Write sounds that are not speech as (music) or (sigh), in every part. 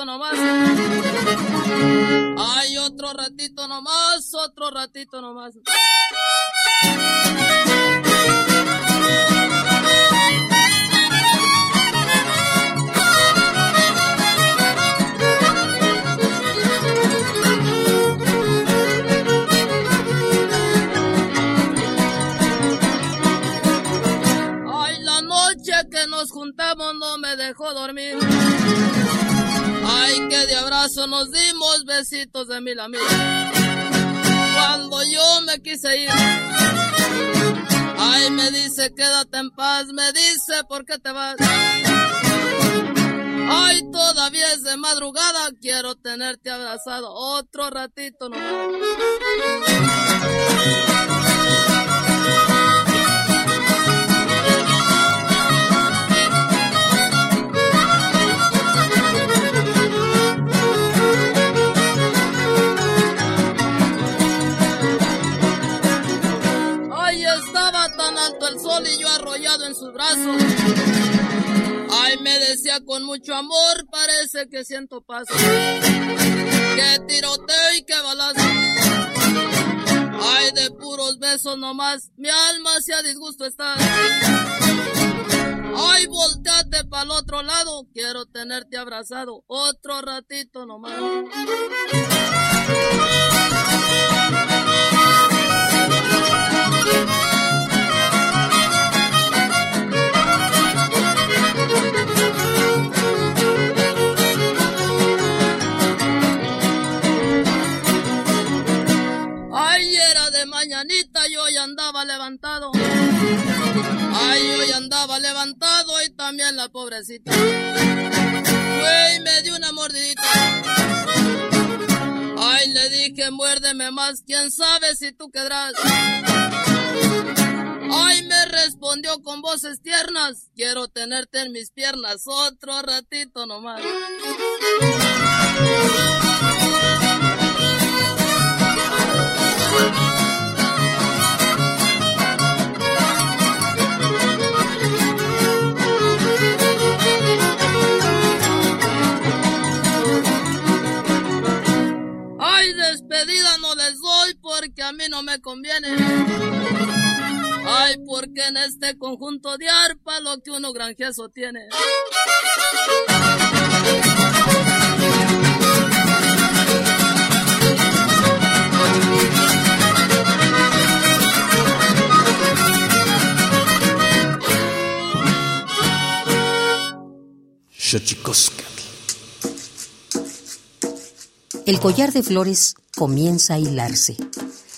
Ratito nomás. Hay otro ratito nomás, otro ratito nomás. Ay, la noche que nos juntamos no me dejó dormir. Ay, que de abrazo nos dimos besitos de mil amigos. Cuando yo me quise ir, ay, me dice quédate en paz, me dice por qué te vas. Ay, todavía es de madrugada, quiero tenerte abrazado otro ratito nomás. Y yo arrollado en sus brazos. Ay, me decía con mucho amor, parece que siento paz. Que tiroteo y que balazo. Ay, de puros besos nomás, mi alma se a disgusto está. Ay, volteate para el otro lado, quiero tenerte abrazado otro ratito nomás. Levantado. Ay, yo ya andaba levantado y también la pobrecita. Fue y me dio una mordidita. Ay, le dije, muérdeme más, quién sabe si tú quedarás. Ay, me respondió con voces tiernas, quiero tenerte en mis piernas otro ratito nomás. A mí no me conviene. Ay, porque en este conjunto de arpa lo que uno granjezo tiene. El collar de flores comienza a hilarse.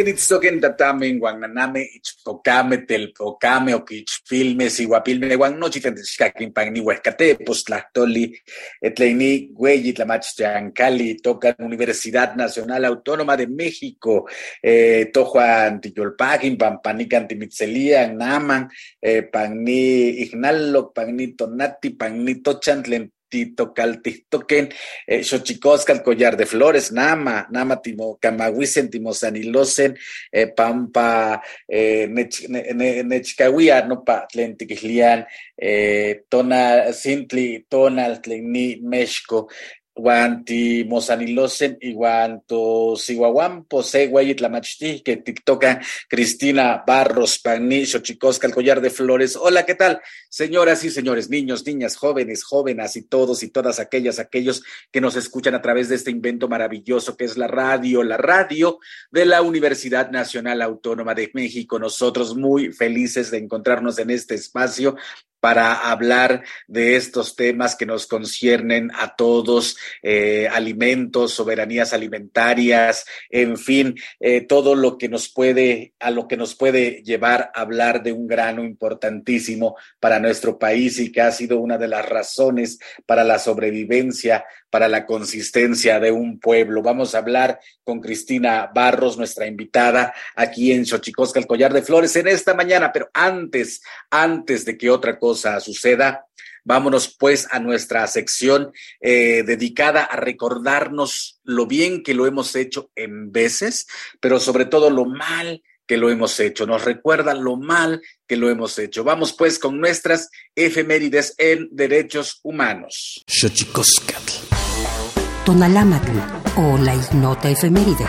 Kenitzoken tatame guananame ichpocame telpocame oquichpilme siguapilme guan nochi tentechcaquin pagni huescate postlahtoli etleini güeyi tlamachtiancali tocan Universidad Nacional Autónoma de México eh, tojuan tiyolpagin pampanican timitzelian naman eh, pagni ignaloc pagni tonati pagni tochantlen tito caltitoquen, eh, xochicoscal, collar de flores, nama, nama timo, camahuisen, timosanilosen, eh, pampa, eh, no pa, tlentiquilian, eh, tonal, tleni, Guanti Mozanilosen y Guanto Siguaguampo, la Machti, que TikToka Cristina Barros, Pani, Xochicosca, el collar de flores. Hola, ¿qué tal? Señoras y señores, niños, niñas, jóvenes, jóvenes y todos y todas aquellas, aquellos que nos escuchan a través de este invento maravilloso que es la radio, la radio de la Universidad Nacional Autónoma de México. Nosotros muy felices de encontrarnos en este espacio para hablar de estos temas que nos conciernen a todos, eh, alimentos, soberanías alimentarias, en fin, eh, todo lo que nos puede, a lo que nos puede llevar a hablar de un grano importantísimo para nuestro país y que ha sido una de las razones para la sobrevivencia para la consistencia de un pueblo. Vamos a hablar con Cristina Barros, nuestra invitada aquí en Xochicosca, el collar de flores, en esta mañana. Pero antes, antes de que otra cosa suceda, vámonos pues a nuestra sección eh, dedicada a recordarnos lo bien que lo hemos hecho en veces, pero sobre todo lo mal que lo hemos hecho, nos recuerda lo mal que lo hemos hecho. Vamos pues con nuestras efemérides en derechos humanos. Tonalámatl o la ignota efeméride.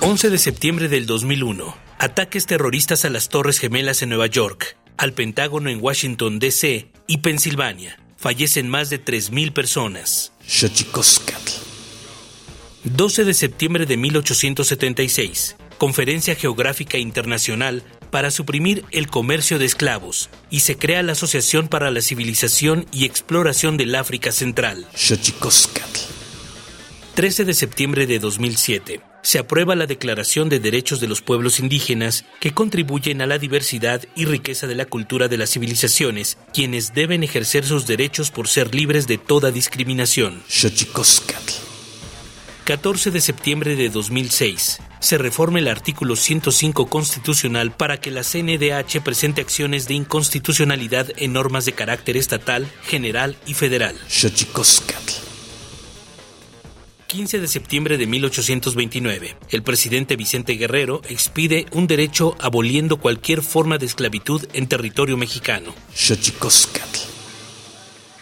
...11 de septiembre del 2001... ...ataques terroristas a las Torres Gemelas en Nueva York... ...al Pentágono en Washington, D.C. y Pensilvania fallecen más de 3.000 personas. 12 de septiembre de 1876. Conferencia Geográfica Internacional para suprimir el comercio de esclavos y se crea la Asociación para la Civilización y Exploración del África Central. 13 de septiembre de 2007 se aprueba la Declaración de Derechos de los Pueblos Indígenas que contribuyen a la diversidad y riqueza de la cultura de las civilizaciones, quienes deben ejercer sus derechos por ser libres de toda discriminación. 14 de septiembre de 2006. Se reforma el artículo 105 constitucional para que la CNDH presente acciones de inconstitucionalidad en normas de carácter estatal, general y federal. 15 de septiembre de 1829, el presidente Vicente Guerrero expide un derecho aboliendo cualquier forma de esclavitud en territorio mexicano.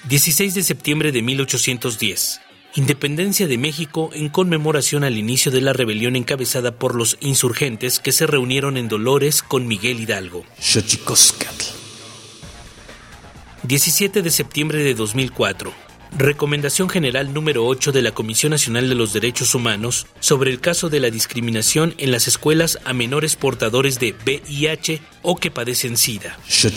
16 de septiembre de 1810. Independencia de México en conmemoración al inicio de la rebelión encabezada por los insurgentes que se reunieron en Dolores con Miguel Hidalgo. 17 de septiembre de 2004 Recomendación General número 8 de la Comisión Nacional de los Derechos Humanos sobre el caso de la discriminación en las escuelas a menores portadores de VIH o que padecen SIDA. ya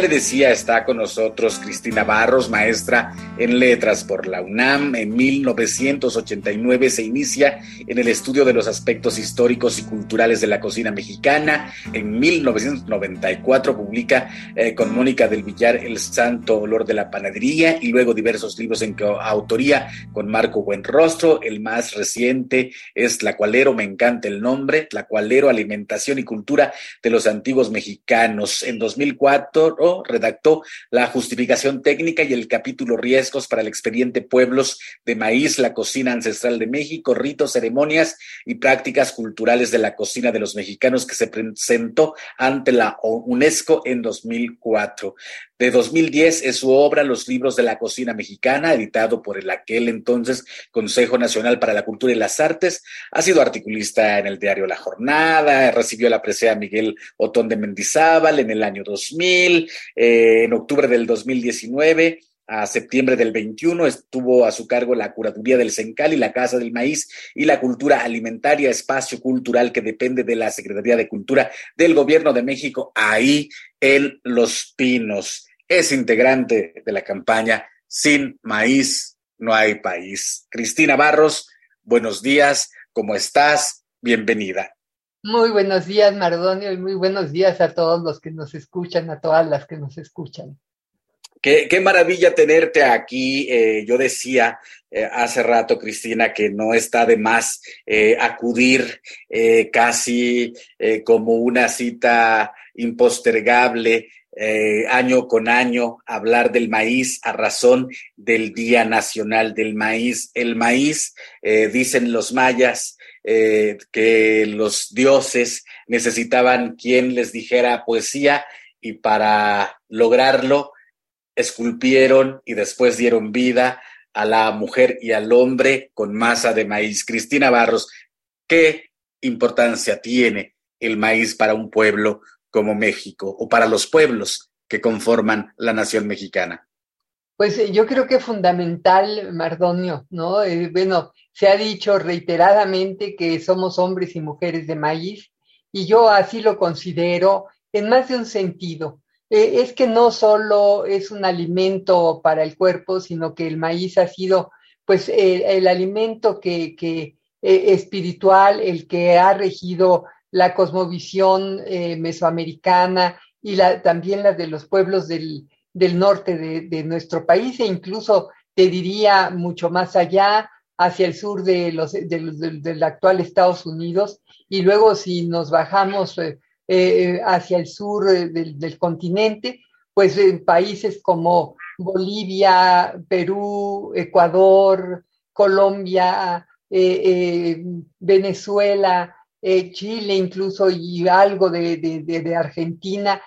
le decía, está con nosotros Cristina Barros, maestra en letras por la UNAM. En 1989 se inicia en el estudio de los aspectos históricos y culturales de la cocina mexicana. En 1994 publica eh, con Mónica del Villar El Santo Olor de la Panadería y luego diversos libros en autoría con Marco Buenrostro. El más reciente es Tlacualero, me encanta el nombre, Tlacualero, Alimentación y Cultura de los Antiguos Mexicanos. En 2004 redactó la justificación técnica y el capítulo riesgos para el expediente Pueblos de Maíz, la cocina ancestral de México, ritos, ceremonias y prácticas culturales de la cocina de los mexicanos que se presentó ante la UNESCO en 2004. De 2010 es su obra Los libros de la cocina mexicana, editado por el aquel entonces Consejo Nacional para la Cultura y las Artes. Ha sido articulista en el diario La Jornada, recibió la presea Miguel Otón de Mendizábal en el año 2000, eh, en octubre del 2019 a septiembre del 21 estuvo a su cargo la curaduría del Sencal y la Casa del Maíz y la Cultura Alimentaria, espacio cultural que depende de la Secretaría de Cultura del Gobierno de México, ahí en Los Pinos es integrante de la campaña Sin Maíz no hay país. Cristina Barros, buenos días, ¿cómo estás? Bienvenida. Muy buenos días, Mardonio, y muy buenos días a todos los que nos escuchan, a todas las que nos escuchan. Qué, maravilla tenerte aquí. Eh, yo decía eh, hace rato, Cristina, que no está de más eh, acudir casi como una cita impostergable año con año, hablar del maíz a razón del Día Nacional del Maíz. El maíz, dicen los mayas, que los dioses necesitaban quien les dijera poesía y para lograrlo esculpieron y después dieron vida a la mujer y al hombre con masa de maíz. Cristina Barros, ¿qué importancia tiene el maíz para un pueblo como México o para los pueblos que conforman la nación mexicana? Pues eh, yo creo que fundamental, Mardonio, ¿no? Eh, bueno, se ha dicho reiteradamente que somos hombres y mujeres de maíz y yo así lo considero en más de un sentido. Eh, es que no solo es un alimento para el cuerpo, sino que el maíz ha sido pues el, alimento que, que espiritual, el que ha regido la cosmovisión eh, mesoamericana y la, también la de los pueblos del, del norte de, de, nuestro país e incluso te diría mucho más allá hacia el sur de los, del actual Estados Unidos. Y luego si nos bajamos eh, hacia el sur eh, del, continente, pues en países como Bolivia, Perú, Ecuador, Colombia, eh, Chile incluso y algo de, Argentina,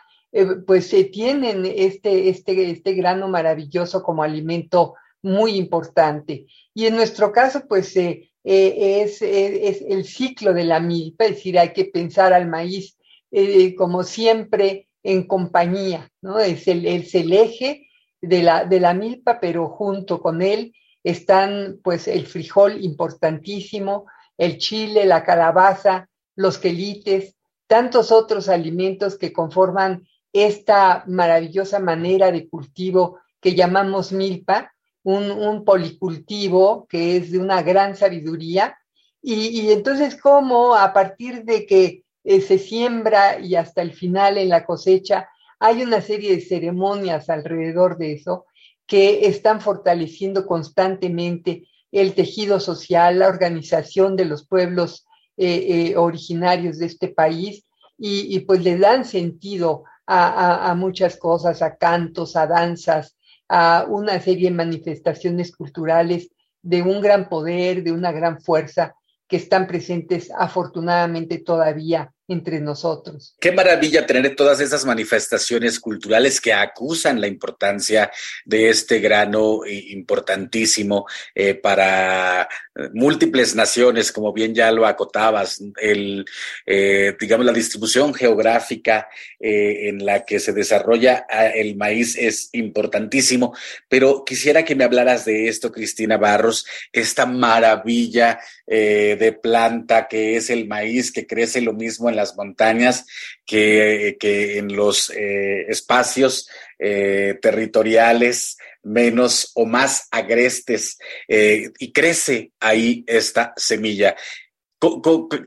pues se tienen este, este, este grano maravilloso como alimento muy importante. Y en nuestro caso, pues es, es, el ciclo de la milpa, es decir, hay que pensar al maíz eh, como siempre, en compañía, ¿no? Es el, el eje de la, de la milpa, pero junto con él están pues el frijol importantísimo, el chile, la calabaza, los quelites, tantos otros alimentos que conforman esta maravillosa manera de cultivo que llamamos milpa, un, policultivo que es de una gran sabiduría. Y, y entonces, ¿cómo a partir de que eh, se siembra y hasta el final en la cosecha hay una serie de ceremonias alrededor de eso que están fortaleciendo constantemente el tejido social, la organización de los pueblos eh, eh, originarios de este país y, pues le dan sentido a, a, muchas cosas, a cantos, a danzas, a una serie de manifestaciones culturales de un gran poder, de una gran fuerza que están presentes afortunadamente todavía entre nosotros. Qué maravilla tener todas esas manifestaciones culturales que acusan la importancia de este grano importantísimo eh, para múltiples naciones, como bien ya lo acotabas, el, eh, digamos, la distribución geográfica eh, en la que se desarrolla ah, el maíz es importantísimo, pero quisiera que me hablaras de esto, Cristina Barros, esta maravilla de planta que es el maíz, que crece lo mismo en las montañas que, en los eh, espacios eh, territoriales menos o más agrestes eh, y crece ahí esta semilla.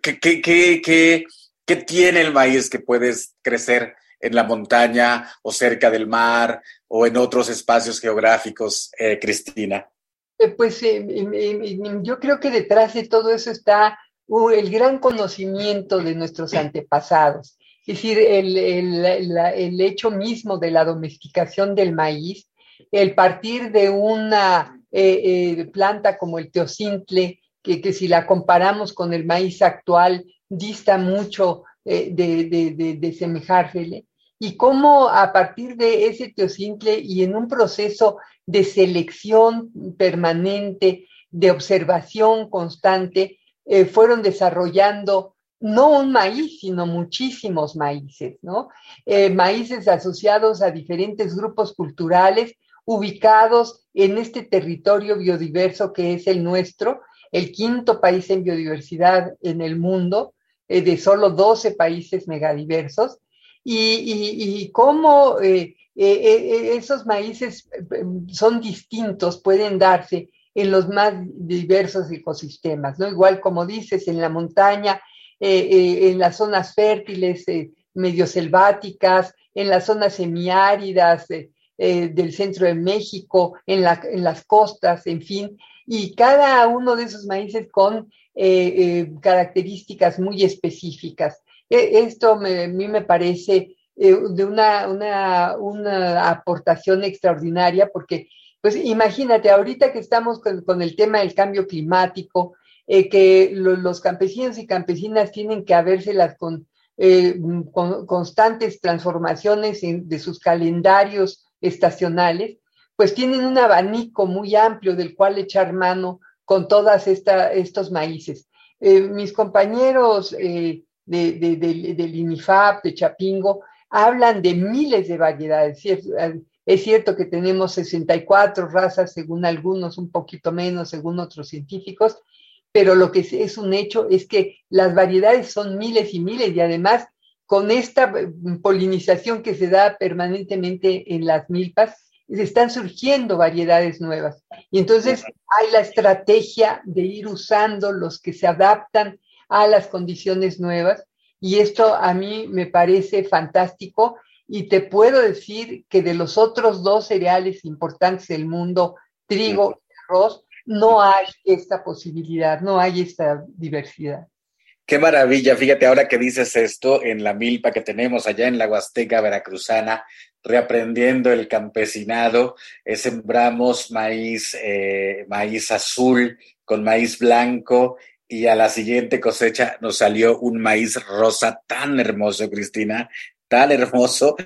¿Qué, qué, tiene el maíz que puede crecer en la montaña o cerca del mar o en otros espacios geográficos, Cristina? Pues yo creo que detrás de todo eso está el gran conocimiento de nuestros antepasados. Es decir, el, el, hecho mismo de la domesticación del maíz, el partir de una eh, eh, planta como el teocintle, que, que, si la comparamos con el maíz actual, dista mucho eh, de, de, de, semejársele, y cómo a partir de ese teocintle y en un proceso de selección permanente, de observación constante, eh, fueron desarrollando no un maíz, sino muchísimos maíces, ¿no? Eh, maíces asociados a diferentes grupos culturales ubicados en este territorio biodiverso que es el nuestro, el quinto país en biodiversidad en el mundo, eh, de solo 12 países megadiversos, y, y cómo esos maíces son distintos, pueden darse en los más diversos ecosistemas, ¿no? Igual como dices, en la montaña, eh, eh, en las zonas fértiles, eh, medio selváticas, en las zonas semiáridas del centro de México, en, las costas, en fin, y cada uno de esos maíces con características muy específicas. E, esto a mí me parece de una, una, una, aportación extraordinaria porque, pues imagínate, ahorita que estamos con, el tema del cambio climático, eh, que los campesinos y campesinas tienen que habérselas con, eh, con constantes transformaciones de sus calendarios estacionales, pues tienen un abanico muy amplio del cual echar mano con todas estos maíces. Eh, mis compañeros de, de, del INIFAP, de Chapingo, hablan de miles de variedades. Es cierto que tenemos 64 razas según algunos, un poquito menos según otros científicos, pero lo que es un hecho es que las variedades son miles y miles y además con esta polinización que se da permanentemente en las milpas, están surgiendo variedades nuevas. Y entonces hay la estrategia de ir usando los que se adaptan a las condiciones nuevas y esto a mí me parece fantástico y te puedo decir que de los otros dos cereales importantes del mundo, trigo y arroz, no hay esta posibilidad, no hay esta diversidad. Qué maravilla, fíjate ahora que dices esto en la milpa que tenemos allá en la Huasteca Veracruzana, reaprendiendo el campesinado, eh, sembramos maíz, eh, maíz azul con maíz blanco y a la siguiente cosecha nos salió un maíz rosa tan hermoso, Cristina, tan hermoso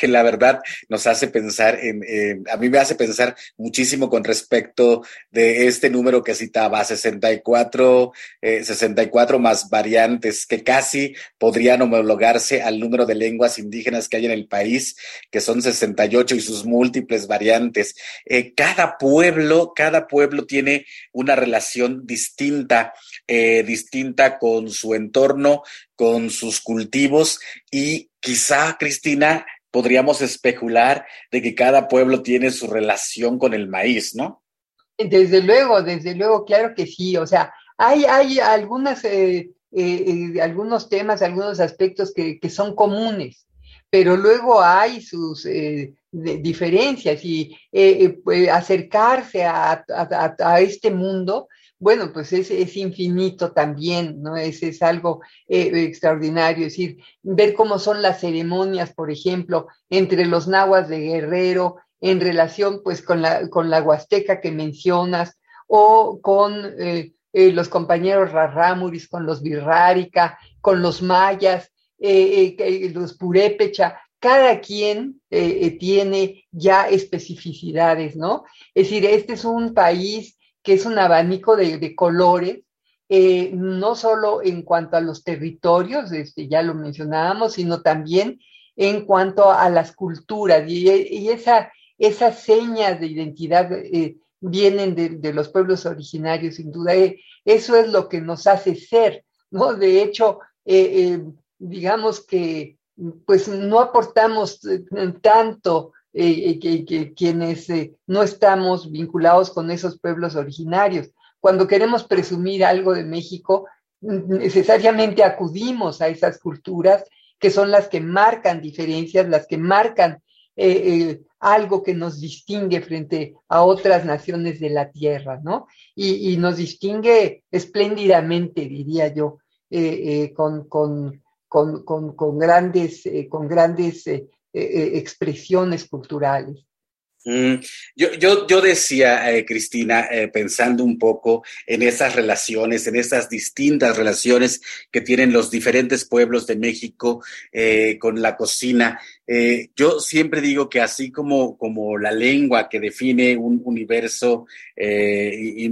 que la verdad nos hace pensar en, a mí me hace pensar muchísimo con respecto de este número que citaba, 64, 64 eh, más variantes que casi podrían homologarse al número de lenguas indígenas que hay en el país, que son 68 y sus múltiples variantes. Eh, cada pueblo, cada pueblo tiene una relación distinta, eh, distinta con su entorno, con sus cultivos y quizá, Cristina, podríamos especular de que cada pueblo tiene su relación con el maíz, ¿no? Desde luego, desde luego, claro que sí. O sea, hay, hay algunas, eh, eh, eh, algunos temas, algunos aspectos que, son comunes, pero luego hay sus diferencias y pues, acercarse a, a, este mundo bueno, pues es, infinito también, ¿no? Es, es algo eh, extraordinario, es decir, ver cómo son las ceremonias, por ejemplo, entre los nahuas de Guerrero, en relación pues con la, con la Huasteca que mencionas, o con eh, eh, los compañeros Rarramuris, con los Virrárica, con los mayas, los Purépecha, cada quien tiene ya especificidades, ¿no? Es decir, este es un país que es un abanico de, colores, eh, no solo en cuanto a los territorios, este, ya lo mencionábamos, sino también en cuanto a las culturas. Y, esa, esas señas de identidad eh, vienen de, los pueblos originarios, sin duda. Eh, eso es lo que nos hace ser, ¿no? De hecho, digamos que pues no aportamos tanto eh, que, quienes eh, no estamos vinculados con esos pueblos originarios. Cuando queremos presumir algo de México, necesariamente acudimos a esas culturas que son las que marcan diferencias, las que marcan eh, algo que nos distingue frente a otras naciones de la tierra, ¿no? Y, nos distingue espléndidamente, diría yo, con, con, con, con, grandes, con grandes eh, eh, expresiones culturales. Mm, yo, yo, yo, decía, eh, Cristina, pensando un poco en esas relaciones, en esas distintas relaciones que tienen los diferentes pueblos de México con la cocina. yo siempre digo que así como, como la lengua que define un universo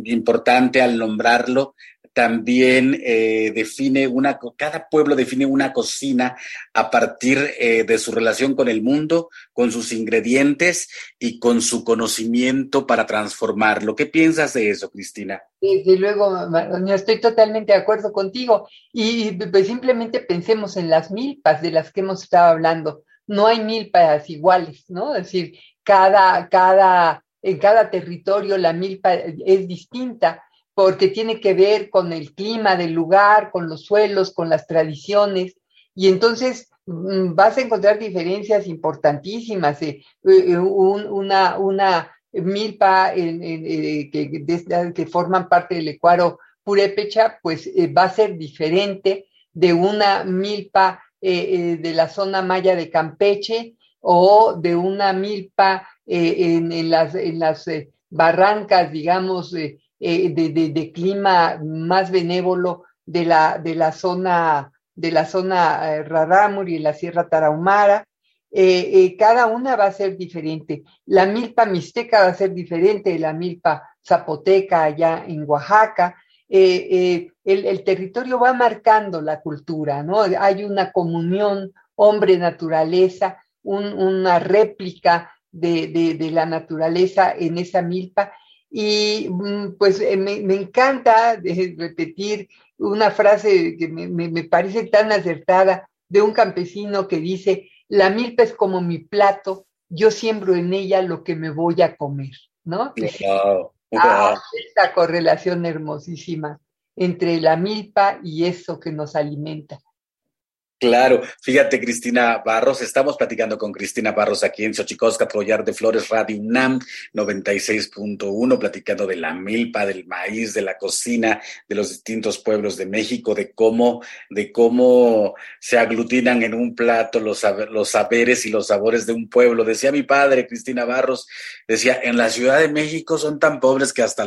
importante al nombrarlo, también eh, define una, cada pueblo define una cocina a partir eh, de su relación con el mundo, con sus ingredientes y con su conocimiento para transformarlo. ¿Qué piensas de eso, Cristina? Desde luego, estoy totalmente de acuerdo contigo. Y pues, simplemente pensemos en las milpas de las que hemos estado hablando. No hay milpas iguales, ¿no? Es decir, cada, cada en cada territorio la milpa es distinta porque tiene que ver con el clima del lugar, con los suelos, con las tradiciones. Y entonces mm, vas a encontrar diferencias importantísimas. Eh, eh, una, una milpa eh, que, forman parte del ecuador purépecha, pues va a ser diferente de una milpa de la zona maya de Campeche o de una milpa en, en las barrancas, digamos, eh, de, clima más benévolo de la, de la zona de la zona eh, Rarámuri y la Sierra Tarahumara. Eh, cada una va a ser diferente. La milpa mixteca va a ser diferente de la milpa zapoteca allá en Oaxaca. El, territorio va marcando la cultura, ¿no? Hay una comunión hombre-naturaleza, una réplica de, de, la naturaleza en esa milpa y mm, pues eh, me, encanta repetir una frase que me, parece tan acertada de un campesino que dice, la milpa es como mi plato, yo siembro en ella lo que me voy a comer, ¿no? Ah, esta correlación hermosísima entre la milpa y eso que nos alimenta. Claro, fíjate Cristina Barros, estamos platicando con Cristina Barros aquí en Xochicosca, Collar de Flores, Radio UNAM 96.1, platicando de la milpa, del maíz, de la cocina, de los distintos pueblos de México, de cómo, de cómo se aglutinan en un plato los, los saberes y los sabores de un pueblo. Decía mi padre, Cristina Barros, decía, en la Ciudad de México son tan pobres que hasta,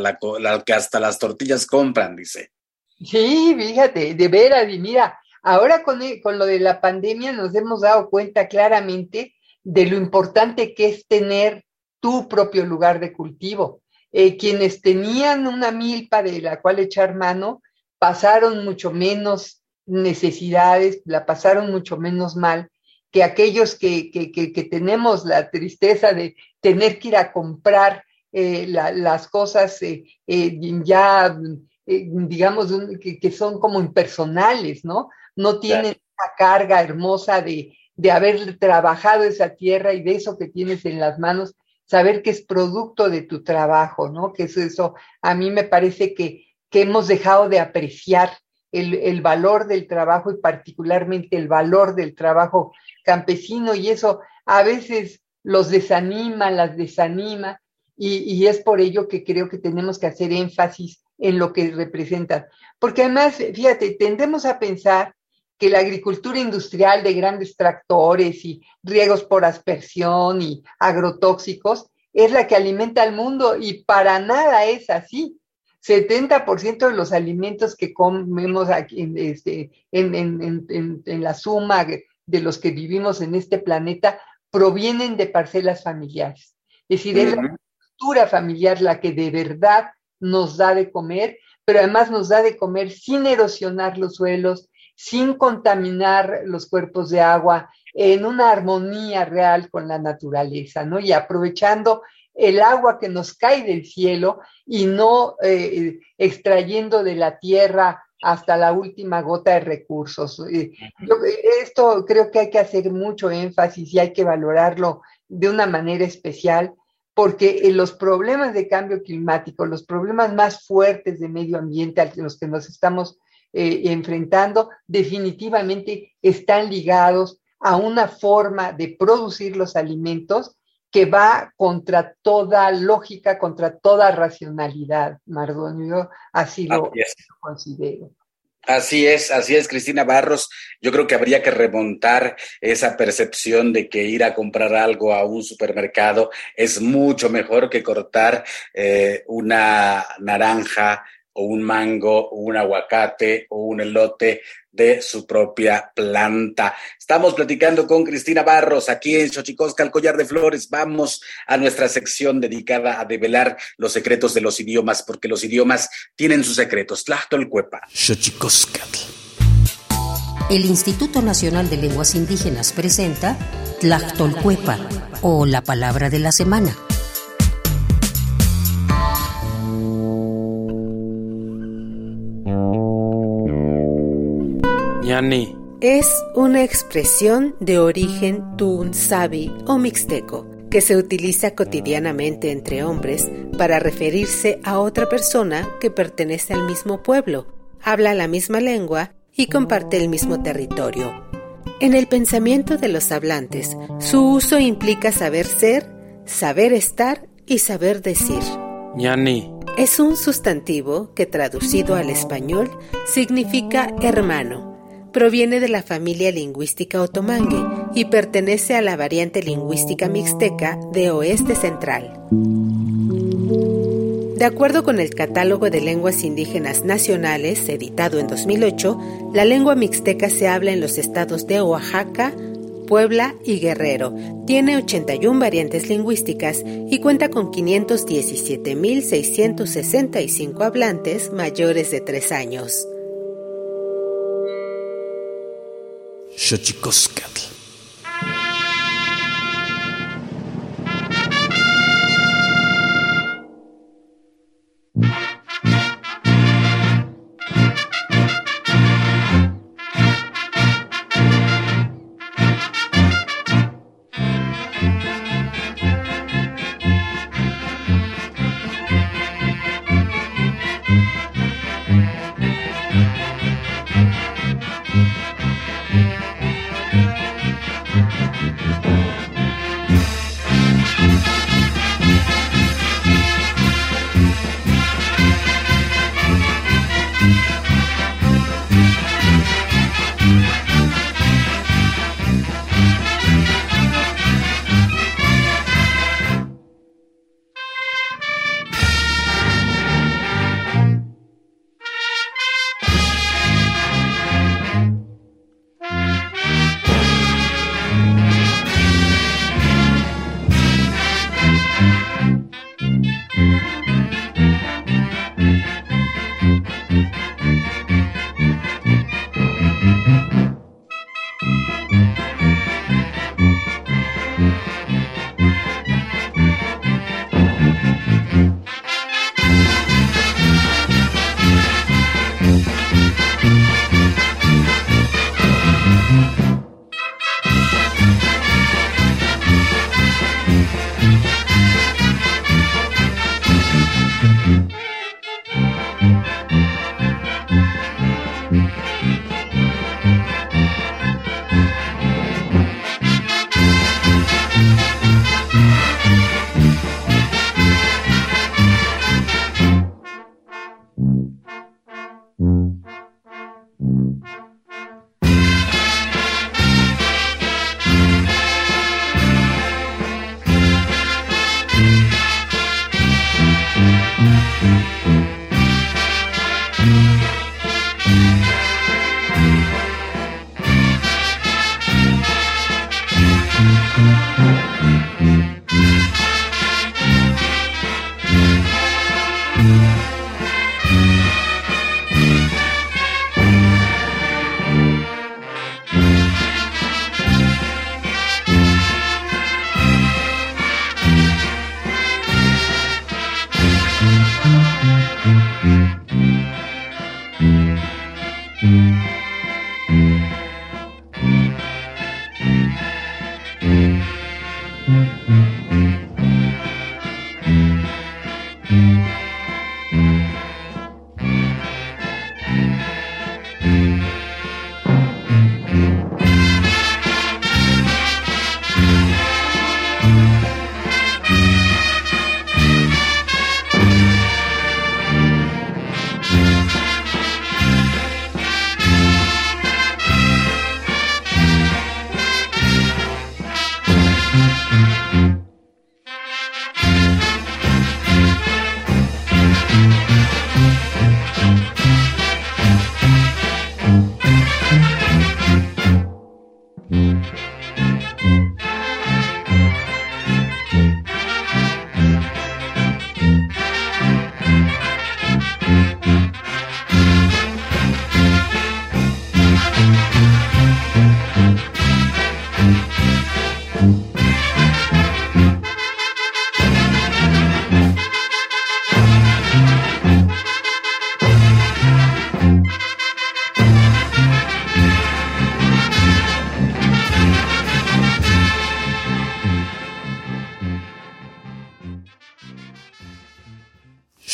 que hasta las tortillas compran, dice. Sí, fíjate, de veras, y mira, Ahora con, con lo de la pandemia nos hemos dado cuenta claramente de lo importante que es tener tu propio lugar de cultivo. Eh, quienes tenían una milpa de la cual echar mano pasaron mucho menos necesidades, la pasaron mucho menos mal que aquellos que, que, tenemos la tristeza de tener que ir a comprar eh, las cosas eh, ya, digamos, que, son como impersonales, ¿no? No tienen esa carga hermosa de, de haber trabajado esa tierra y de eso que tienes en las manos, saber que es producto de tu trabajo, ¿no? Que es eso, a mí me parece que, que hemos dejado de apreciar el, el, valor del trabajo y particularmente el valor del trabajo campesino y eso a veces los desanima, las desanima y, y es por ello que creo que tenemos que hacer énfasis en lo que representan. Porque además, fíjate, tendemos a pensar que la agricultura industrial de grandes tractores y riegos por aspersión y agrotóxicos es la que alimenta al mundo y para nada es así. 70% de los alimentos que comemos aquí en, este, en, la suma de los que vivimos en este planeta provienen de parcelas familiares. Es decir, es la agricultura familiar la que de verdad nos da de comer, pero además nos da de comer sin erosionar los suelos, sin contaminar los cuerpos de agua, en una armonía real con la naturaleza, ¿no? Y aprovechando el agua que nos cae del cielo y no eh, extrayendo de la tierra hasta la última gota de recursos. Eh, esto creo que hay que hacer mucho énfasis y hay que valorarlo de una manera especial porque eh, los problemas de cambio climático, los problemas más fuertes de medio ambiente a los que nos estamos eh, enfrentando definitivamente están ligados a una forma de producir los alimentos que va contra toda lógica, contra toda racionalidad, Mardonio. Así lo, considero. Así es, así es, Cristina Barros. Yo creo que habría que remontar esa percepción de que ir a comprar algo a un supermercado es mucho mejor que cortar eh, una naranja o un mango, o un aguacate o un elote de su propia planta. Estamos platicando con Cristina Barros aquí en Xochicosca, el collar de flores. Vamos a nuestra sección dedicada a develar los secretos de los idiomas, porque los idiomas tienen sus secretos. Tlachtolcuepa. Xochicoscatl. El Instituto Nacional de Lenguas Indígenas presenta Tlachtolcuepa o la palabra de la semana. Es una expresión de origen tunsabi o mixteco que se utiliza cotidianamente entre hombres para referirse a otra persona que pertenece al mismo pueblo, habla la misma lengua y comparte el mismo territorio. En el pensamiento de los hablantes, su uso implica saber ser, saber estar y saber decir. ñani. Es un sustantivo que traducido al español significa hermano. Proviene de la familia lingüística otomangue y pertenece a la variante lingüística mixteca de oeste central. De acuerdo con el Catálogo de Lenguas Indígenas Nacionales, editado en 2008, la lengua mixteca se habla en los estados de Oaxaca, Puebla y Guerrero. Tiene 81 variantes lingüísticas y cuenta con 517.665 hablantes mayores de 3 años. Xochicoscatl.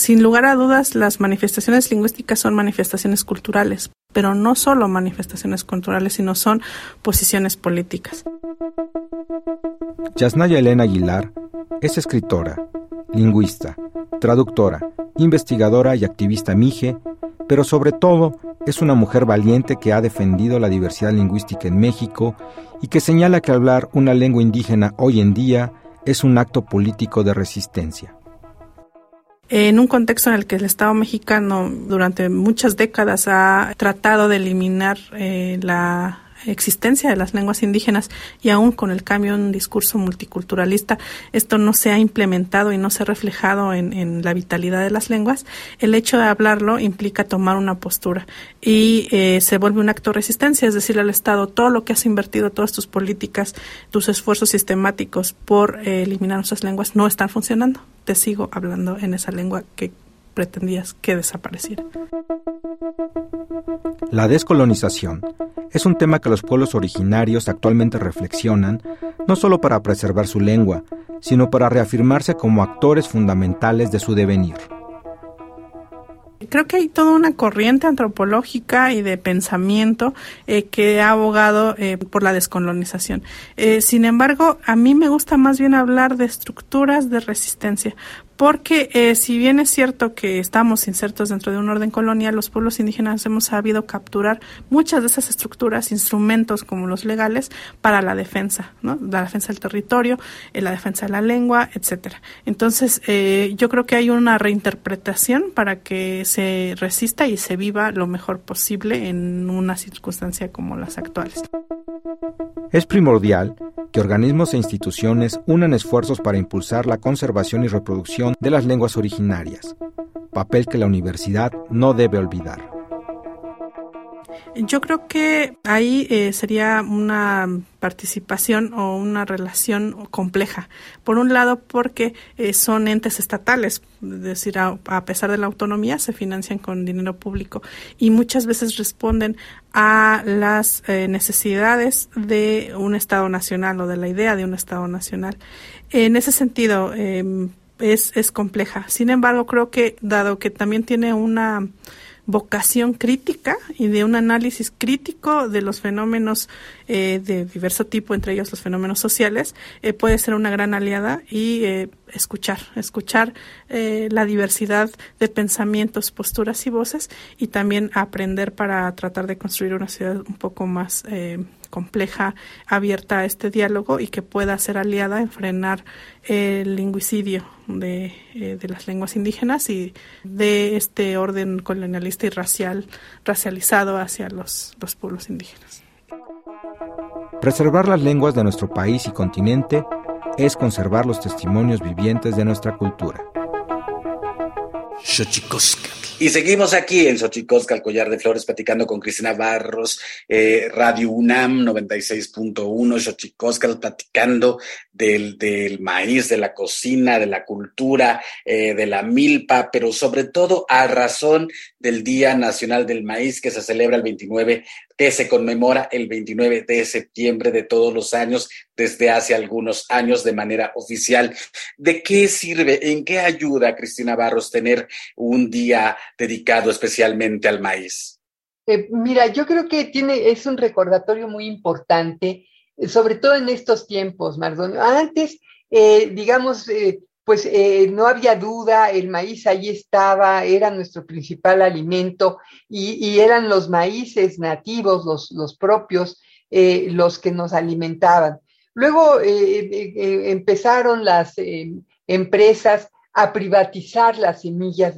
Sin lugar a dudas, las manifestaciones lingüísticas son manifestaciones culturales, pero no solo manifestaciones culturales, sino son posiciones políticas. Yasnaya Elena Aguilar es escritora, lingüista, traductora, investigadora y activista mije, pero sobre todo es una mujer valiente que ha defendido la diversidad lingüística en México y que señala que hablar una lengua indígena hoy en día es un acto político de resistencia en un contexto en el que el Estado mexicano durante muchas décadas ha tratado de eliminar eh, la existencia de las lenguas indígenas y aún con el cambio en un discurso multiculturalista, esto no se ha implementado y no se ha reflejado en, en la vitalidad de las lenguas, el hecho de hablarlo implica tomar una postura y eh, se vuelve un acto de resistencia, es decir, al Estado, todo lo que has invertido, todas tus políticas, tus esfuerzos sistemáticos por eh, eliminar nuestras lenguas no están funcionando. Te sigo hablando en esa lengua que pretendías que desapareciera. La descolonización es un tema que los pueblos originarios actualmente reflexionan, no solo para preservar su lengua, sino para reafirmarse como actores fundamentales de su devenir. Creo que hay toda una corriente antropológica y de pensamiento eh, que ha abogado eh, por la descolonización. Eh, sin embargo, a mí me gusta más bien hablar de estructuras de resistencia, porque eh, si bien es cierto que estamos insertos dentro de un orden colonial, los pueblos indígenas hemos sabido capturar muchas de esas estructuras, instrumentos como los legales para la defensa, ¿no? La defensa del territorio, eh, la defensa de la lengua, etcétera. Entonces, eh, yo creo que hay una reinterpretación para que se resista y se viva lo mejor posible en una circunstancia como las actuales. Es primordial que organismos e instituciones unan esfuerzos para impulsar la conservación y reproducción de las lenguas originarias, papel que la universidad no debe olvidar. Yo creo que ahí eh, sería una participación o una relación compleja. Por un lado, porque eh, son entes estatales, es decir, a, pesar de la autonomía, se financian con dinero público y muchas veces responden a las eh, necesidades de un Estado nacional o de la idea de un Estado nacional. En ese sentido, em, es, es compleja. Sin embargo, creo que, dado que también tiene una vocación crítica y de un análisis crítico de los fenómenos eh, de diverso tipo, entre ellos los fenómenos sociales, eh, puede ser una gran aliada y eh, escuchar, escuchar la diversidad de pensamientos, posturas y voces y también aprender para tratar de construir una ciudad un poco más compleja, abierta a este diálogo y que pueda ser aliada en frenar el lingüicidio de, eh, de, las lenguas indígenas y de este orden colonialista y racial, racializado hacia los, los pueblos indígenas. Preservar las lenguas de nuestro país y continente es conservar los testimonios vivientes de nuestra cultura. Y seguimos aquí en Xochicosca, el collar de flores, platicando con Cristina Barros, eh, Radio UNAM 96.1, Xochicosca, platicando del, del, maíz, de la cocina, de la cultura, eh, de la milpa, pero sobre todo a razón del Día Nacional del Maíz que se celebra el 29 que se conmemora el 29 de septiembre de todos los años, desde hace algunos años de manera oficial. ¿De qué sirve, en qué ayuda, Cristina Barros, tener un día dedicado especialmente al maíz? Eh, mira, yo creo que tiene, es un recordatorio muy importante, sobre todo en estos tiempos, Mardonio. Antes, eh, digamos, eh, pues eh, no había duda, el maíz ahí estaba, era nuestro principal alimento y, eran los maíces nativos, los, propios, eh, los que nos alimentaban. Luego eh, empezaron las empresas a privatizar las semillas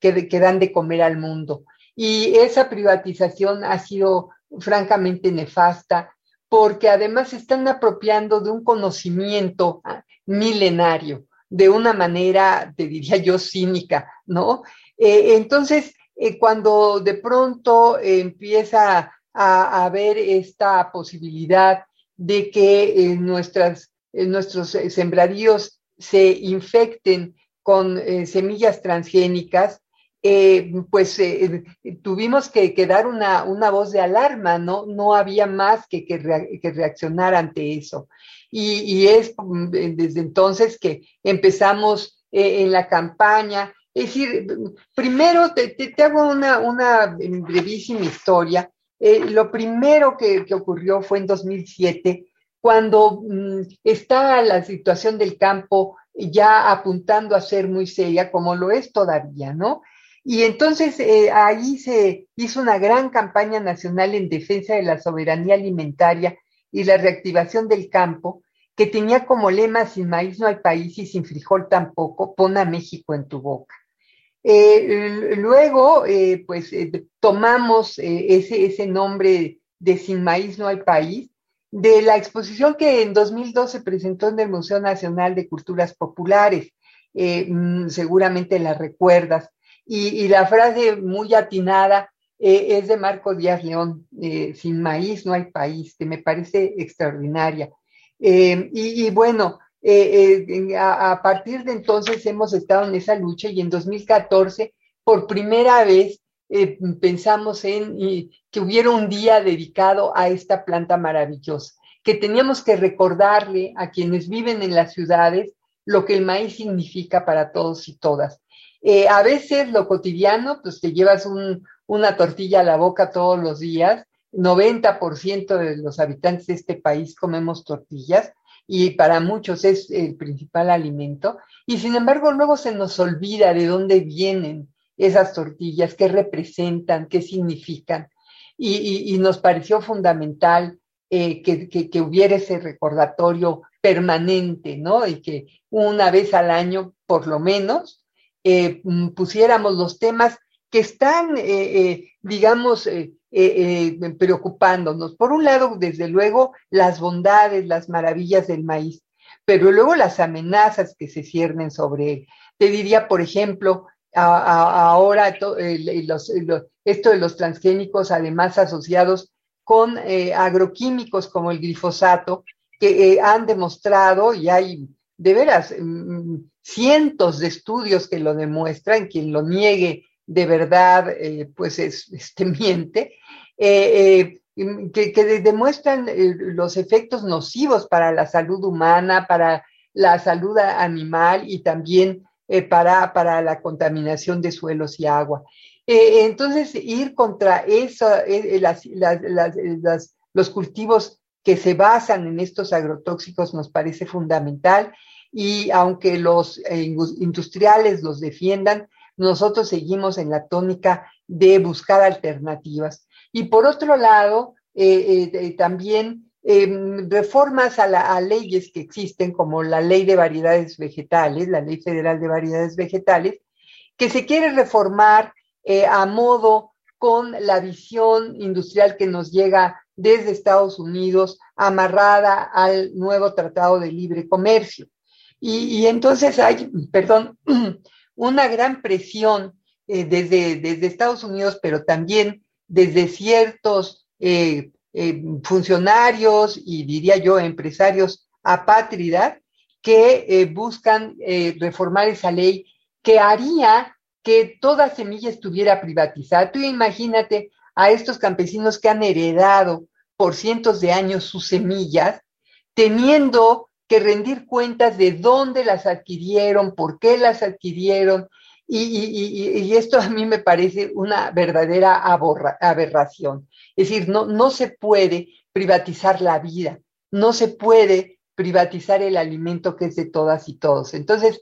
que, que dan de comer al mundo. Y esa privatización ha sido francamente nefasta porque además se están apropiando de un conocimiento ah, milenario de una manera, te diría yo, cínica, ¿no? Eh, entonces, eh, cuando de pronto empieza a haber esta posibilidad de que nuestras, nuestros sembradíos se infecten con semillas transgénicas, pues tuvimos que, dar una, voz de alarma, ¿no? No había más que, que, reaccionar ante eso. Y, es mm, desde entonces que empezamos en la campaña. Es decir, primero te, hago una, una brevísima historia eh, lo primero que, ocurrió fue en 2007, cuando mm, estaba la situación del campo ya apuntando a ser muy seria, como lo es todavía, ¿no? Y entonces eh, ahí se hizo una gran campaña nacional en defensa de la soberanía alimentaria y la reactivación del campo, que tenía como lema, sin maíz no hay país y sin frijol tampoco, pon a México en tu boca. Eh, luego, eh, pues tomamos ese, ese nombre de Sin Maíz no hay país, de la exposición que en 2012 presentó en el Museo Nacional de Culturas Populares. Mm, seguramente la recuerdas. Y, la frase muy atinada es de Marco Díaz León, Sin Maíz no hay país, que me parece extraordinaria. y, bueno, eh, eh, a, partir de entonces hemos estado en esa lucha y en 2014 por primera vez eh, pensamos en que hubiera un día dedicado a esta planta maravillosa, que teníamos que recordarle a quienes viven en las ciudades lo que el maíz significa para todos y todas. A veces lo cotidiano, pues te llevas una tortilla a la boca todos los días, 90% de los habitantes de este país comemos tortillas, y para muchos es el principal alimento. Y sin embargo, luego se nos olvida de dónde vienen esas tortillas, qué representan, qué significan. Y, nos pareció fundamental eh, que, hubiera ese recordatorio permanente, ¿no? Y que una vez al año, por lo menos, eh, pusiéramos los temas que están, eh, digamos, eh, eh, preocupándonos. Por un lado, desde luego, las bondades, las maravillas del maíz, pero luego las amenazas que se ciernen sobre él. Te diría, por ejemplo, ahora esto de los transgénicos, además asociados con agroquímicos como el glifosato, que han demostrado, y hay de veras mm, cientos de estudios que lo demuestran, quien lo niegue de verdad, eh, pues es, (laughs) este, miente, eh, eh, que, demuestran los efectos nocivos para la salud humana, para la salud animal y también para, para la contaminación de suelos y agua. entonces, ir contra eso, los cultivos que se basan en estos agrotóxicos nos parece fundamental y aunque los industriales los defiendan, nosotros seguimos en la tónica de buscar alternativas. Y por otro lado, eh, eh, también em, reformas a, leyes que existen, como la ley de variedades vegetales, la ley federal de variedades vegetales, que se quiere reformar eh, a modo con la visión industrial que nos llega desde Estados Unidos, amarrada al nuevo Tratado de Libre Comercio. Y, entonces hay, perdón, (clears throat) una gran presión eh, desde, desde, Estados Unidos, pero también desde ciertos eh, eh, funcionarios y diría yo empresarios apátridas que buscan reformar esa ley que haría que toda semilla estuviera privatizada. Tú imagínate a estos campesinos que han heredado por cientos de años sus semillas, teniendo rendir cuentas de dónde las adquirieron, por qué las adquirieron, y, esto a mí me parece una verdadera aberración. Es decir, no, no se puede privatizar la vida, no se puede privatizar el alimento que es de todas y todos. Entonces,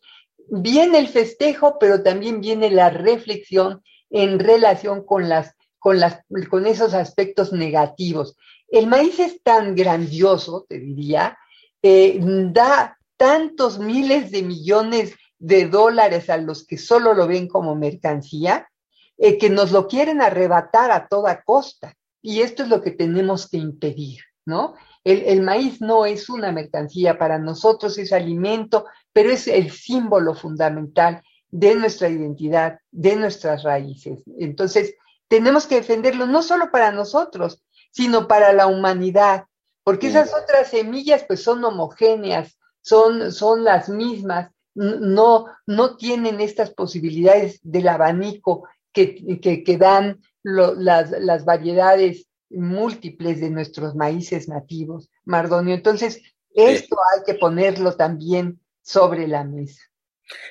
viene el festejo, pero también viene la reflexión en relación con, las, con, las, con esos aspectos negativos. El maíz es tan grandioso, te diría, da tantos miles de millones de dólares a los que solo lo ven como mercancía, eh, que nos lo quieren arrebatar a toda costa. Y esto es lo que tenemos que impedir, ¿no? El, el, maíz no es una mercancía, para nosotros es alimento, pero es el símbolo fundamental de nuestra identidad, de nuestras raíces. Entonces, tenemos que defenderlo no solo para nosotros, sino para la humanidad, porque esas otras semillas pues son homogéneas, son, son las mismas, no, no tienen estas posibilidades del abanico que, que, dan las, las, variedades múltiples de nuestros maíces nativos, Mardonio. Entonces, esto hay que ponerlo también sobre la mesa.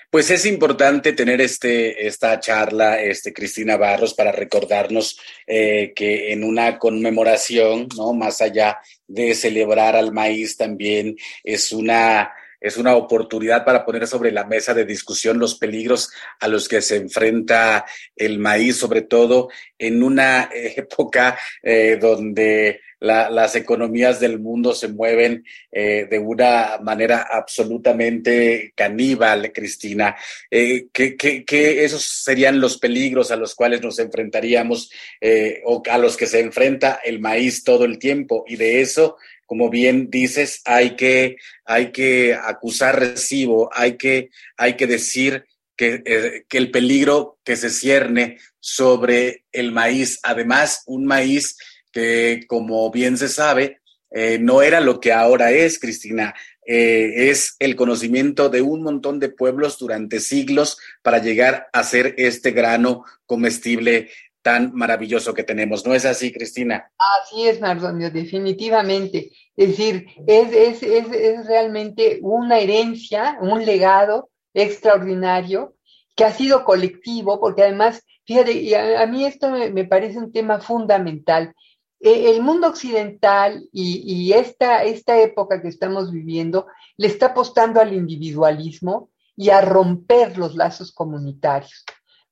Pues es importante tener este, esta charla, este, Cristina Barros, para recordarnos eh, que en una conmemoración, ¿no? Más allá de celebrar al maíz, también es una es una oportunidad para poner sobre la mesa de discusión los peligros a los que se enfrenta el maíz, sobre todo en una (laughs) época eh, donde las economías del mundo se mueven eh, de una manera absolutamente caníbal, Cristina. Eh, ¿qué, esos serían los peligros a los cuales nos enfrentaríamos o a los que se enfrenta el maíz todo el tiempo? Y de eso como bien dices, hay que, hay que acusar recibo, hay que, hay que decir que, eh, que, el peligro que se cierne sobre el maíz, además un maíz que, como bien se sabe, eh, no era lo que ahora es, Cristina. Eh, es el conocimiento de un montón de pueblos durante siglos para llegar a ser este grano comestible tan maravilloso que tenemos. ¿No es así, Cristina? Así es, Mardonio, definitivamente. Es decir, es, es, realmente una herencia, un legado extraordinario que ha sido colectivo, porque además, fíjate, a, mí esto me, parece un tema fundamental. E, el mundo occidental y, y, esta, esta época que estamos viviendo le está apostando al individualismo y a romper los lazos comunitarios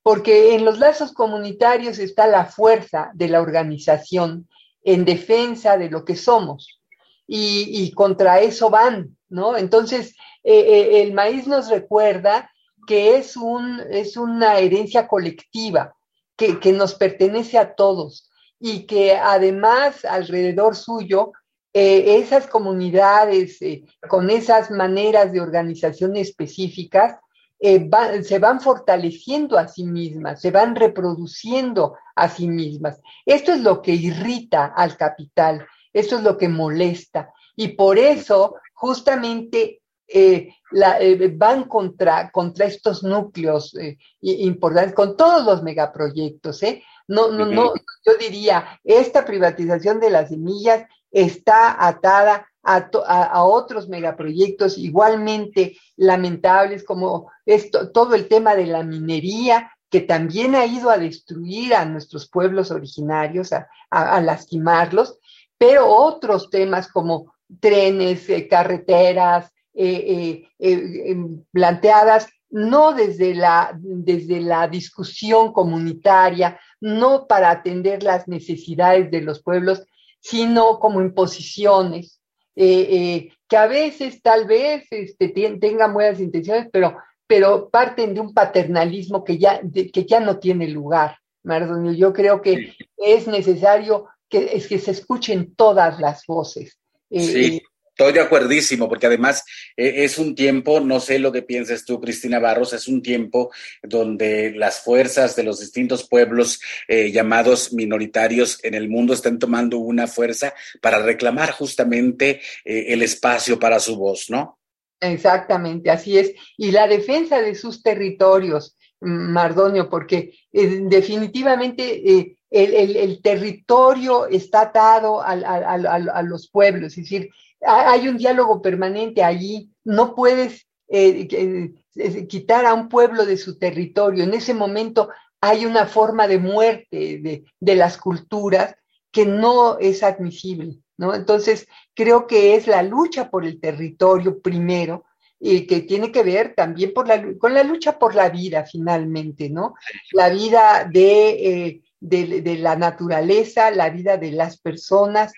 porque en los lazos comunitarios está la fuerza de la organización en defensa de lo que somos y, contra eso van, ¿no? Entonces, eh, eh, el maíz nos recuerda que es, un, es una herencia colectiva que, nos pertenece a todos y que además alrededor suyo eh, esas comunidades con esas maneras de organización específicas eh, se van fortaleciendo a sí mismas, se van reproduciendo a sí mismas. Esto es lo que irrita al capital, esto es lo que molesta. Y por eso, justamente, eh, eh, van contra, contra estos núcleos importantes, con todos los megaproyectos. No, no, no, yo diría, esta privatización de las semillas está atada a, otros megaproyectos igualmente lamentables como esto, todo el tema de la minería, que también ha ido a destruir a nuestros pueblos originarios, a, lastimarlos, pero otros temas como trenes, eh, carreteras, eh, eh, em, planteadas no desde la, desde la discusión comunitaria, no para atender las necesidades de los pueblos, sino como imposiciones, eh, eh, que a veces tal vez este, tengan buenas intenciones, pero, pero parten de un paternalismo que ya, que ya no tiene lugar, Mardonio. Yo creo que es necesario que, es que se escuchen todas las voces. Eh, sí. Estoy de acuerdísimo, porque además eh, es un tiempo, no sé lo que piensas tú, Cristina Barros, es un tiempo donde las fuerzas de los distintos pueblos eh, llamados minoritarios en el mundo están tomando una fuerza para reclamar justamente eh, el espacio para su voz, ¿no? Exactamente, así es. Y la defensa de sus territorios, Mardonio, porque definitivamente el, territorio está atado a los pueblos, es decir, hay un diálogo permanente allí, no puedes eh, eh, quitar a un pueblo de su territorio. En ese momento hay una forma de muerte de, las culturas que no es admisible, ¿no? Entonces, creo que es la lucha por el territorio primero, y que tiene que ver también con la lucha por la vida finalmente, ¿no? La vida eh, de la naturaleza, la vida de las personas,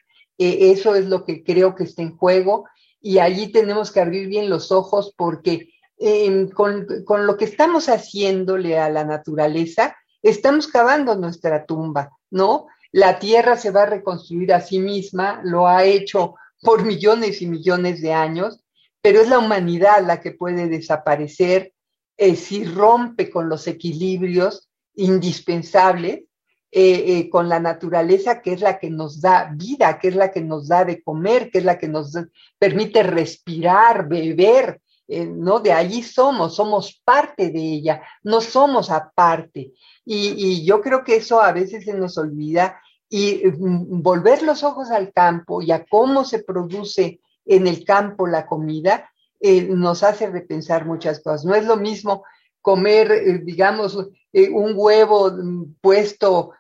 eh, eso es lo que creo que está en juego y allí tenemos que abrir bien los ojos porque em, con, lo que estamos haciéndole a la naturaleza, estamos cavando nuestra tumba, ¿no? La tierra se va a reconstruir a sí misma, lo ha hecho por millones y millones de años, pero es la humanidad la que puede desaparecer eh, si rompe con los equilibrios indispensables con la naturaleza que es la que nos da vida, que es la que nos da de comer, que es la que nos permite respirar, beber, ¿no? De allí somos, somos parte de ella, no somos aparte. Y, yo creo que eso a veces se nos olvida y mm, volver los ojos al campo y a cómo se produce en el campo la comida eh, nos hace repensar muchas cosas. No es lo mismo comer, eh, digamos, eh, un huevo mm, puesto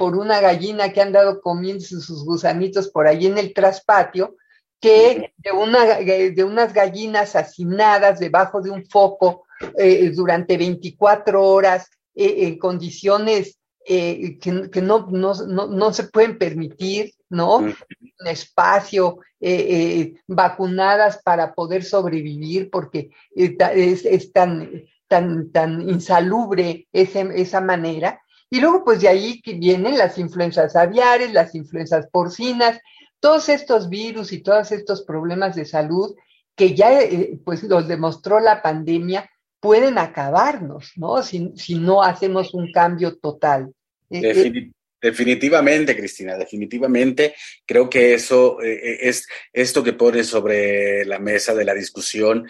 por una gallina que han dado comiendo sus gusanitos por ahí en el traspatio, que de, una, de unas gallinas hacinadas debajo de un foco durante 24 horas en condiciones que, que no, no, no, se pueden permitir, ¿no? Un espacio, vacunadas para poder sobrevivir, porque es, es tan, tan, tan insalubre esa manera. Y luego, pues de ahí que vienen las influencias aviares, las influencias porcinas, todos estos virus y todos estos problemas de salud que ya eh, pues los demostró la pandemia, pueden acabarnos, ¿no? Si, si no hacemos un cambio total. Eh, eh, definitivamente, Cristina, definitivamente. Creo que eso es esto que pone sobre la mesa de la discusión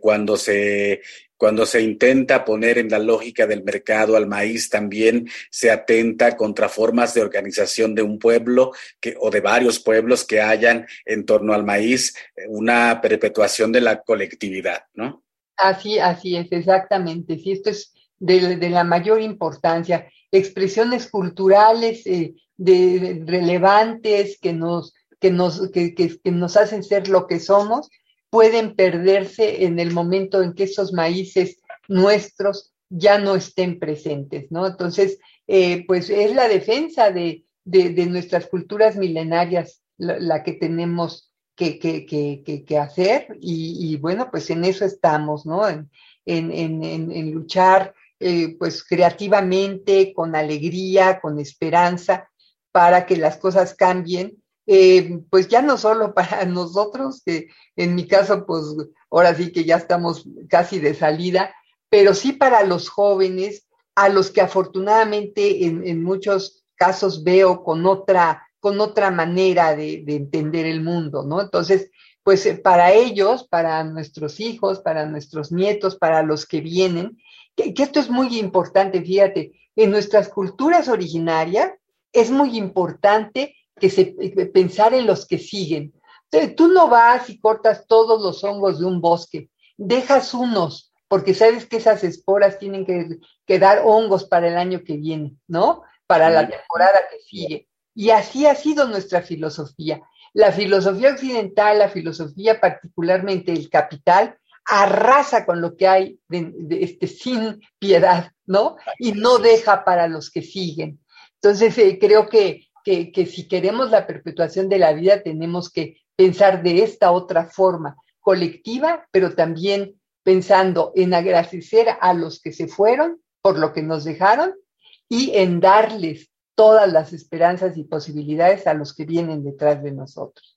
cuando se cuando se intenta poner en la lógica del mercado al maíz, también se atenta contra formas de organización de un pueblo que, o de varios pueblos que hayan en torno al maíz una perpetuación de la colectividad, ¿no? Así, así es, exactamente. Sí, esto es de, la mayor importancia. Expresiones culturales eh, de, relevantes que nos, que, nos, que, que, nos hacen ser lo que somos pueden perderse en el momento en que esos maíces nuestros ya no estén presentes, ¿no? Entonces, eh, pues es la defensa de, de, nuestras culturas milenarias la, que tenemos que, que, que, hacer y, y, bueno, pues en eso estamos, ¿no? En, en, en, en luchar eh, pues creativamente, con alegría, con esperanza, para que las cosas cambien eh, pues ya no solo (laughs) para nosotros, que en mi caso, pues ahora sí que ya estamos casi de salida, pero sí para los jóvenes, a los que afortunadamente en, muchos casos veo con otra, con otra manera de, entender el mundo, ¿no? Entonces, pues eh, para ellos, para nuestros hijos, para nuestros nietos, para los que vienen, que, que esto es muy importante, fíjate, en nuestras culturas originarias es muy importante que se, eh, pensar en los que siguen. Entonces, tú no vas y cortas todos los hongos de un bosque, dejas unos, porque sabes que esas esporas tienen que, dar hongos para el año que viene, ¿no? Para la temporada que sigue. Y así ha sido nuestra filosofía. La filosofía occidental, la filosofía particularmente el capital, arrasa con lo que hay de, este, sin piedad, ¿no? Y no deja para los que siguen. Entonces, eh, creo que que, si queremos la perpetuación de la vida tenemos que pensar de esta otra forma, colectiva, pero también pensando en agradecer a los que se fueron por lo que nos dejaron y en darles todas las esperanzas y posibilidades a los que vienen detrás de nosotros.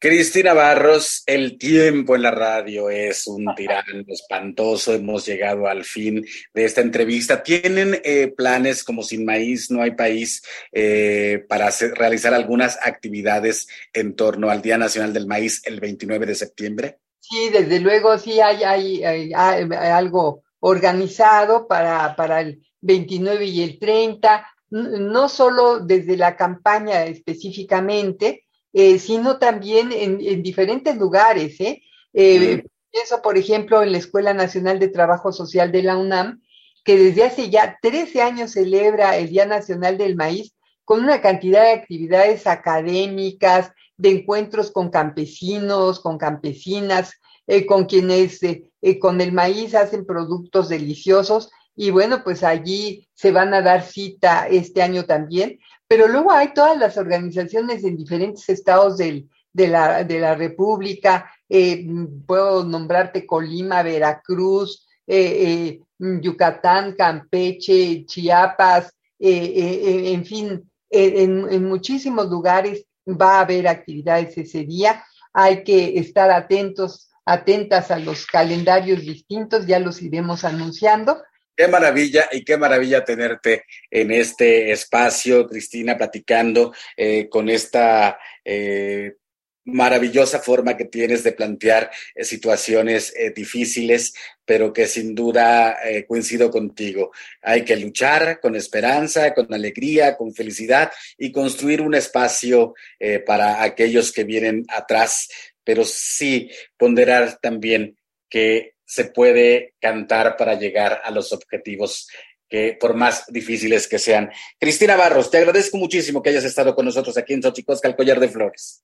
Cristina Barros, el tiempo en la radio es un tirano espantoso. Hemos llegado al fin de esta entrevista. ¿Tienen eh, planes como Sin Maíz No Hay País eh, para realizar algunas actividades en torno al Día Nacional del Maíz el 29 de septiembre? Sí, desde luego sí hay, hay, algo organizado para, para el 29 y el 30, no solo desde la campaña específicamente, eh, sino también en, diferentes lugares. ¿eh? Eh, pienso, por ejemplo, en la Escuela Nacional de Trabajo Social de la UNAM, que desde hace ya 13 años celebra el Día Nacional del Maíz con una cantidad de actividades académicas, de encuentros con campesinos, con campesinas, con quienes con el maíz hacen productos deliciosos y bueno, pues allí se van a dar cita este año también pero luego hay todas las organizaciones en diferentes estados de, la, República, eh, puedo nombrarte Colima, Veracruz, eh, eh, Yucatán, Campeche, Chiapas, en fin, en, en, muchísimos lugares va a haber actividades ese día. Hay que estar atentos, atentas a los calendarios distintos, ya los iremos anunciando, Qué maravilla y qué maravilla tenerte en este espacio, Cristina, platicando eh, con esta eh, maravillosa forma que tienes de plantear eh, situaciones difíciles, pero que sin duda coincido contigo. Hay que luchar con esperanza, con alegría, con felicidad y construir un espacio para aquellos que vienen atrás, pero sí ponderar también que se puede cantar para llegar a los objetivos que por más difíciles que sean. Cristina Barros, te agradezco muchísimo que hayas estado con nosotros aquí en Xochicosca, el Collar de Flores.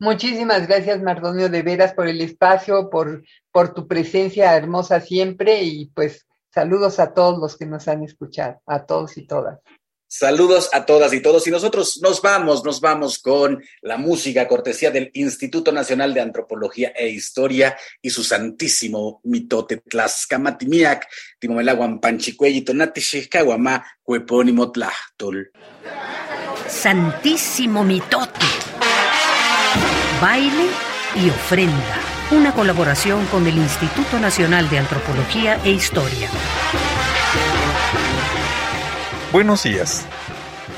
Muchísimas gracias, Mardonio, de veras, por el espacio, por, por tu presencia hermosa siempre y pues saludos a todos los que nos han escuchado, a todos y todas. Saludos a todas y todos. Y nosotros nos vamos, nos vamos con la música cortesía del Instituto Nacional de Antropología e Historia y su santísimo mitote Tlaxcamatimiac, Timomelaguan Panchicuellito Natishikaguamá, Cuepónimo Tlachtol. Santísimo mitote. Baile y ofrenda. Una colaboración con el Instituto Nacional de Antropología e Historia. Buenos días.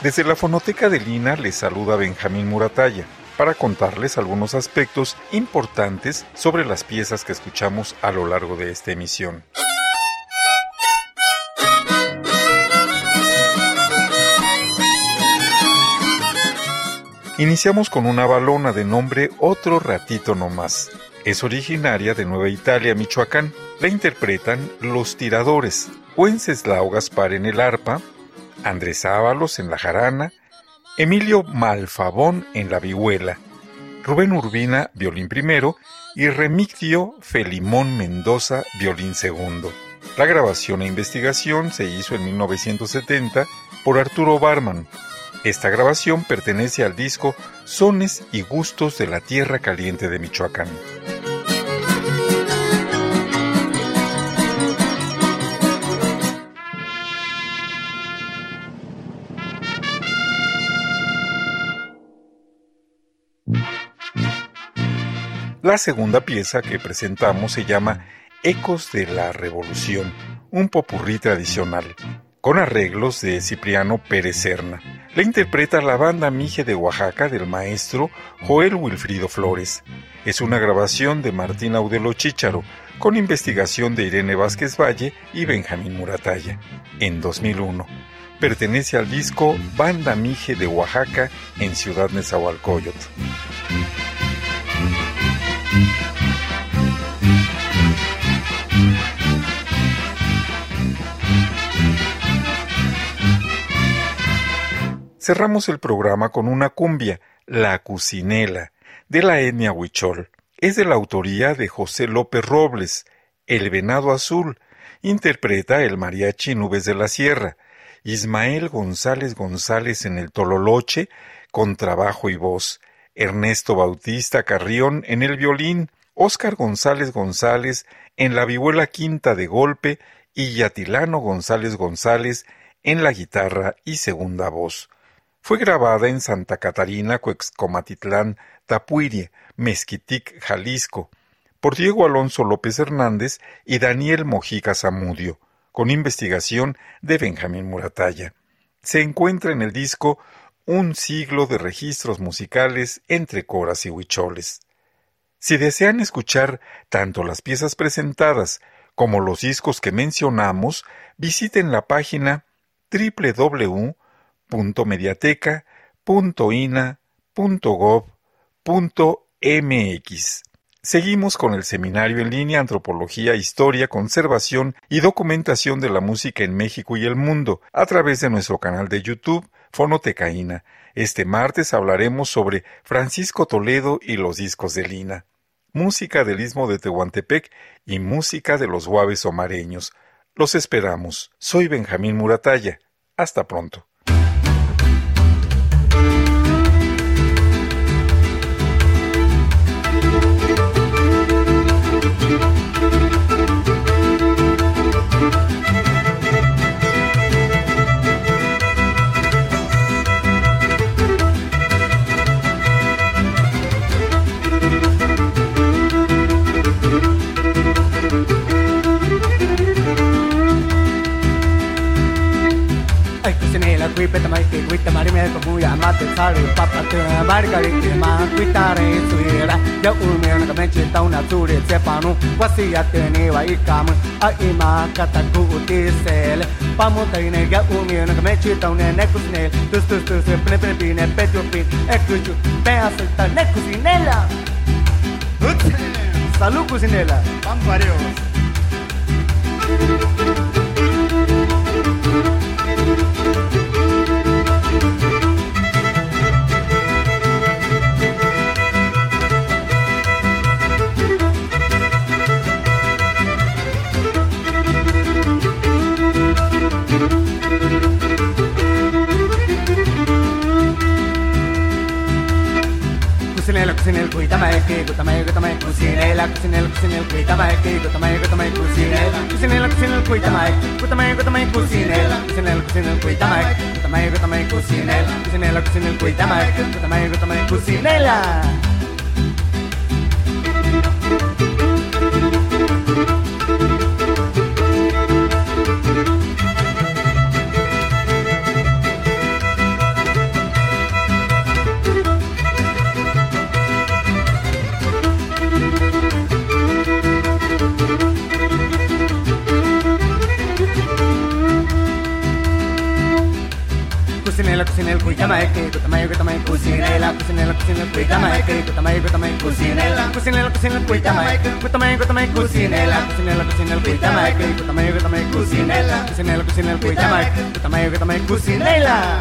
Desde la fonoteca de Lina les saluda Benjamín Murataya para contarles algunos aspectos importantes sobre las piezas que escuchamos a lo largo de esta emisión. Iniciamos con una balona de nombre Otro Ratito No Más. Es originaria de Nueva Italia, Michoacán. La interpretan Los Tiradores, Wenceslao Gaspar en el arpa, Andrés Ábalos en la jarana, Emilio Malfabón en la vihuela, Rubén Urbina, violín primero, y Remigdio Felimón Mendoza, violín segundo. La grabación e investigación se hizo en 1970 por Arturo Barman. Esta grabación pertenece al disco Sones y Gustos de la Tierra Caliente de Michoacán. La segunda pieza que presentamos se llama Ecos de la Revolución, un popurrí tradicional, con arreglos de Cipriano Pérez Serna. La interpreta la banda Mije de Oaxaca del maestro Joel Wilfrido Flores. Es una grabación de Martín Audelo Chícharo, con investigación de Irene Vázquez Valle y Benjamín Murataya, en 2001. Pertenece al disco Banda Mije de Oaxaca en Ciudad Nezahualcóyotl. Cerramos el programa con una cumbia, La Cucinela, de la etnia Huichol. Es de la autoría de José López Robles. El Venado Azul interpreta el mariachi Nubes de la Sierra. Ismael González González en el Tololoche, con trabajo y voz. Ernesto Bautista Carrión en el violín. Óscar González González en la vihuela quinta de golpe y Yatilano González González en la guitarra y segunda voz. Fue grabada en Santa Catarina, Cuexcomatitlán, Tapuirie, Mezquitic, Jalisco, por Diego Alonso López Hernández y Daniel Mojica Zamudio, con investigación de Benjamín Murataya. Se encuentra en el disco Un siglo de registros musicales entre coras y huicholes. Si desean escuchar tanto las piezas presentadas como los discos que mencionamos, visiten la página www www.mediateca.ina.gov.mx. Seguimos con el seminario en línea Antropología, Historia, Conservación y Documentación de la Música en México y el Mundo a través de nuestro canal de YouTube Fonotecaína. Este martes hablaremos sobre Francisco Toledo y los discos de Lina, música del Istmo de Tehuantepec y música de los Guaves Omareños. Los esperamos. Soy Benjamín Muratalla. Hasta pronto. Cucinela, qui peta mai che guita mari me como ya mate sale papa te barca de que ma guita re suera ya un me na me chita una ture se panu quasi ya te ne va i kam ai ma kata ku ti sel pamu tai ne ya un me na me chita una ne cucinela tus tus tus kusinel, kusinel, kui ta mäki, kui ta mäki, kui ta mäki, kusinel, kusinel, kusinel, kui ta mäki, kui ta mäki, kui ta mäki, kusinel, kusinel, kusinel, kui ta mäki, kui ta mäki, kui ta mäki, kusinel, kusinel, kusinel, kui ta mäki, kui ta mäki, kui ta mäki, kusinel, kusinel, kusinel, kui ta mäki, kui ta mäki, kui ta mäki, kusinel. tamay, tamay, tamay, cocinela, cocinela, cocinela, cuy tamay, tamay, tamay, cocinela, cocinela, cocinela, cuy tamay, tamay, tamay, cocinela, cocinela, cocinela, cuy tamay, tamay, tamay, cocinela, cocinela, cocinela, cuy tamay, tamay, tamay, cocinela.